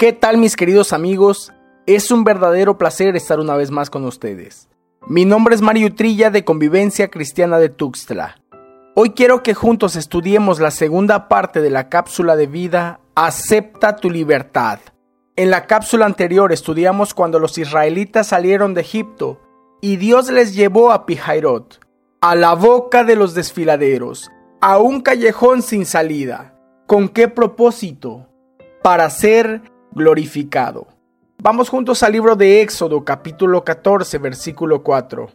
¿Qué tal mis queridos amigos? Es un verdadero placer estar una vez más con ustedes. Mi nombre es Mario Trilla de Convivencia Cristiana de Tuxtla. Hoy quiero que juntos estudiemos la segunda parte de la cápsula de vida Acepta tu libertad. En la cápsula anterior estudiamos cuando los israelitas salieron de Egipto y Dios les llevó a Pijairot, a la boca de los desfiladeros, a un callejón sin salida. ¿Con qué propósito? Para ser glorificado. Vamos juntos al libro de Éxodo capítulo 14 versículo 4.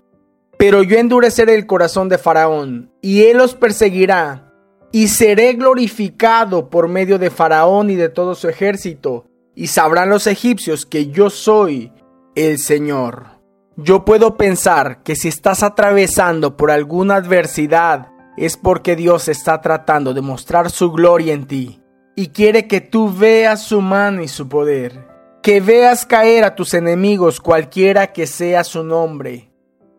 Pero yo endureceré el corazón de Faraón, y él los perseguirá, y seré glorificado por medio de Faraón y de todo su ejército, y sabrán los egipcios que yo soy el Señor. Yo puedo pensar que si estás atravesando por alguna adversidad, es porque Dios está tratando de mostrar su gloria en ti y quiere que tú veas su mano y su poder, que veas caer a tus enemigos cualquiera que sea su nombre.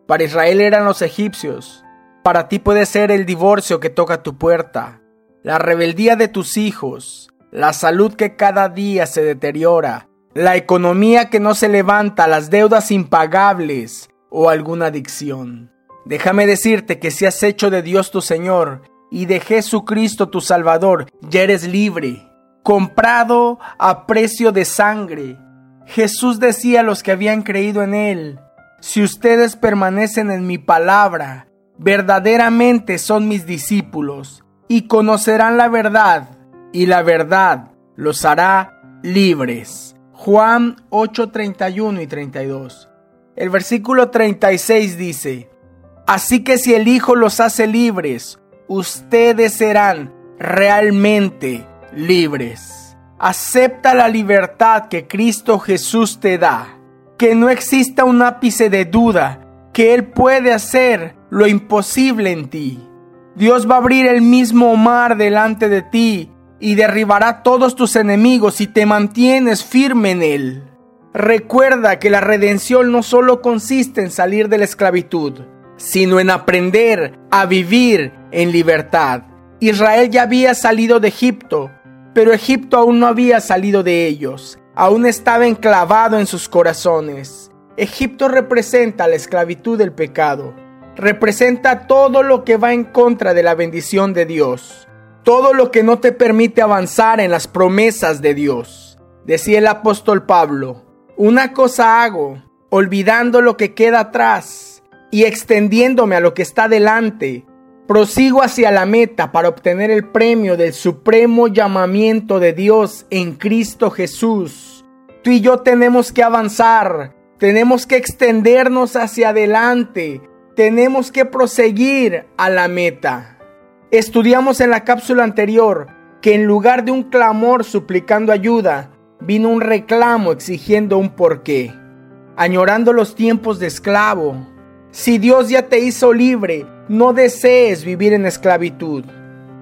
Para Israel eran los egipcios, para ti puede ser el divorcio que toca tu puerta, la rebeldía de tus hijos, la salud que cada día se deteriora, la economía que no se levanta, las deudas impagables o alguna adicción. Déjame decirte que si has hecho de Dios tu Señor y de Jesucristo tu Salvador, ya eres libre, comprado a precio de sangre. Jesús decía a los que habían creído en Él, si ustedes permanecen en mi palabra, verdaderamente son mis discípulos, y conocerán la verdad, y la verdad los hará libres. Juan 8, 31 y 32. El versículo 36 dice, Así que si el Hijo los hace libres, ustedes serán realmente libres. Acepta la libertad que Cristo Jesús te da. Que no exista un ápice de duda que Él puede hacer lo imposible en ti. Dios va a abrir el mismo mar delante de ti y derribará todos tus enemigos si te mantienes firme en Él. Recuerda que la redención no solo consiste en salir de la esclavitud, sino en aprender a vivir en libertad. Israel ya había salido de Egipto, pero Egipto aún no había salido de ellos, aún estaba enclavado en sus corazones. Egipto representa la esclavitud del pecado, representa todo lo que va en contra de la bendición de Dios, todo lo que no te permite avanzar en las promesas de Dios. Decía el apóstol Pablo, una cosa hago, olvidando lo que queda atrás y extendiéndome a lo que está delante, Prosigo hacia la meta para obtener el premio del supremo llamamiento de Dios en Cristo Jesús. Tú y yo tenemos que avanzar, tenemos que extendernos hacia adelante, tenemos que proseguir a la meta. Estudiamos en la cápsula anterior que en lugar de un clamor suplicando ayuda, vino un reclamo exigiendo un porqué. Añorando los tiempos de esclavo, si Dios ya te hizo libre, no desees vivir en esclavitud.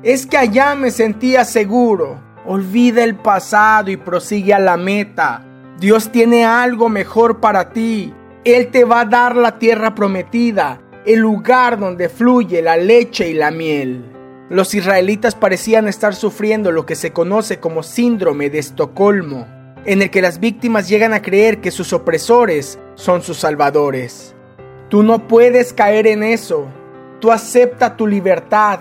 Es que allá me sentía seguro. Olvida el pasado y prosigue a la meta. Dios tiene algo mejor para ti. Él te va a dar la tierra prometida, el lugar donde fluye la leche y la miel. Los israelitas parecían estar sufriendo lo que se conoce como síndrome de Estocolmo, en el que las víctimas llegan a creer que sus opresores son sus salvadores. Tú no puedes caer en eso. Tú acepta tu libertad.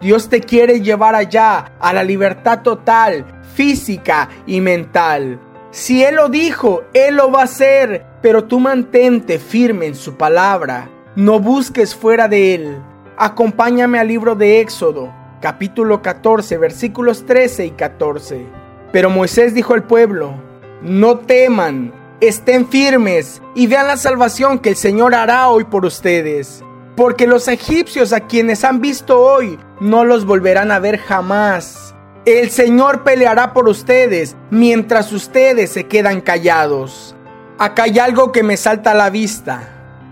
Dios te quiere llevar allá, a la libertad total, física y mental. Si Él lo dijo, Él lo va a hacer, pero tú mantente firme en su palabra. No busques fuera de Él. Acompáñame al libro de Éxodo, capítulo 14, versículos 13 y 14. Pero Moisés dijo al pueblo, no teman, estén firmes y vean la salvación que el Señor hará hoy por ustedes. Porque los egipcios a quienes han visto hoy no los volverán a ver jamás. El Señor peleará por ustedes mientras ustedes se quedan callados. Acá hay algo que me salta a la vista.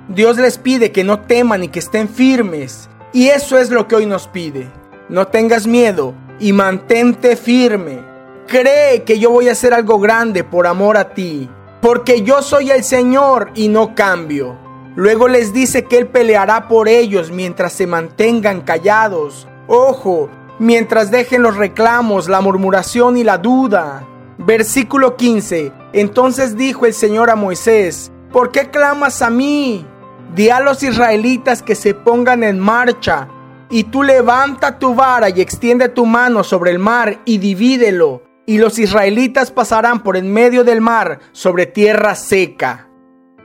Dios les pide que no teman y que estén firmes. Y eso es lo que hoy nos pide. No tengas miedo y mantente firme. Cree que yo voy a hacer algo grande por amor a ti porque yo soy el Señor y no cambio. Luego les dice que Él peleará por ellos mientras se mantengan callados. Ojo, mientras dejen los reclamos, la murmuración y la duda. Versículo 15. Entonces dijo el Señor a Moisés, ¿por qué clamas a mí? Di a los israelitas que se pongan en marcha, y tú levanta tu vara y extiende tu mano sobre el mar y divídelo, y los israelitas pasarán por en medio del mar sobre tierra seca.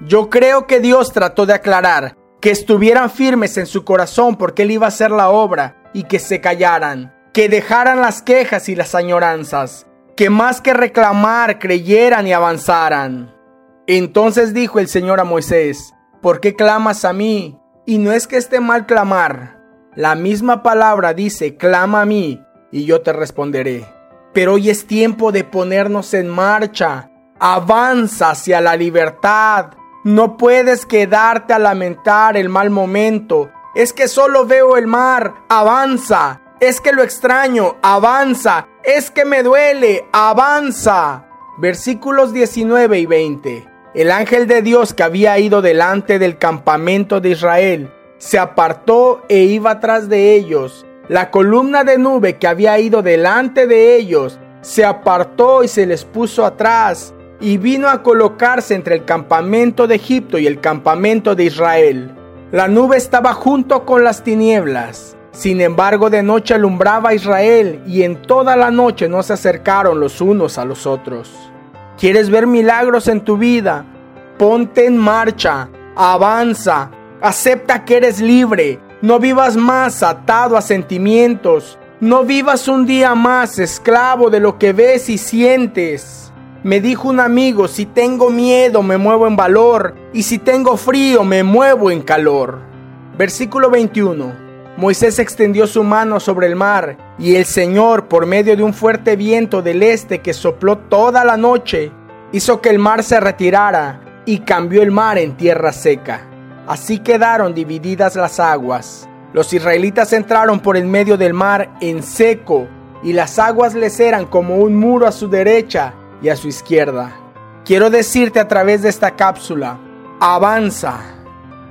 Yo creo que Dios trató de aclarar que estuvieran firmes en su corazón porque Él iba a hacer la obra y que se callaran, que dejaran las quejas y las añoranzas, que más que reclamar creyeran y avanzaran. Entonces dijo el Señor a Moisés, ¿por qué clamas a mí? Y no es que esté mal clamar. La misma palabra dice, clama a mí, y yo te responderé. Pero hoy es tiempo de ponernos en marcha. Avanza hacia la libertad. No puedes quedarte a lamentar el mal momento. Es que solo veo el mar. Avanza es que lo extraño, avanza, es que me duele, avanza. Versículos 19 y 20. El ángel de Dios que había ido delante del campamento de Israel se apartó e iba tras de ellos. La columna de nube que había ido delante de ellos se apartó y se les puso atrás y vino a colocarse entre el campamento de Egipto y el campamento de Israel. La nube estaba junto con las tinieblas sin embargo, de noche alumbraba a Israel y en toda la noche no se acercaron los unos a los otros. ¿Quieres ver milagros en tu vida? Ponte en marcha, avanza, acepta que eres libre, no vivas más atado a sentimientos, no vivas un día más esclavo de lo que ves y sientes. Me dijo un amigo, si tengo miedo me muevo en valor, y si tengo frío me muevo en calor. Versículo 21. Moisés extendió su mano sobre el mar, y el Señor, por medio de un fuerte viento del este que sopló toda la noche, hizo que el mar se retirara y cambió el mar en tierra seca. Así quedaron divididas las aguas. Los israelitas entraron por el medio del mar en seco, y las aguas les eran como un muro a su derecha y a su izquierda. Quiero decirte a través de esta cápsula, avanza,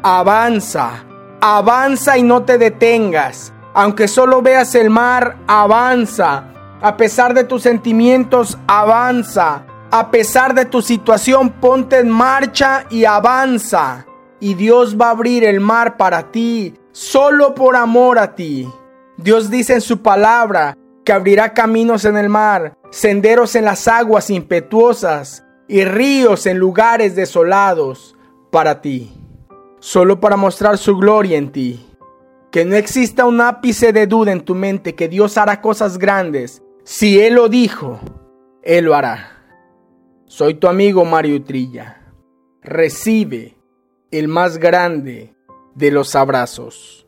avanza, Avanza y no te detengas. Aunque solo veas el mar, avanza. A pesar de tus sentimientos, avanza. A pesar de tu situación, ponte en marcha y avanza. Y Dios va a abrir el mar para ti, solo por amor a ti. Dios dice en su palabra que abrirá caminos en el mar, senderos en las aguas impetuosas y ríos en lugares desolados para ti solo para mostrar su gloria en ti. Que no exista un ápice de duda en tu mente que Dios hará cosas grandes. Si Él lo dijo, Él lo hará. Soy tu amigo Mario Trilla. Recibe el más grande de los abrazos.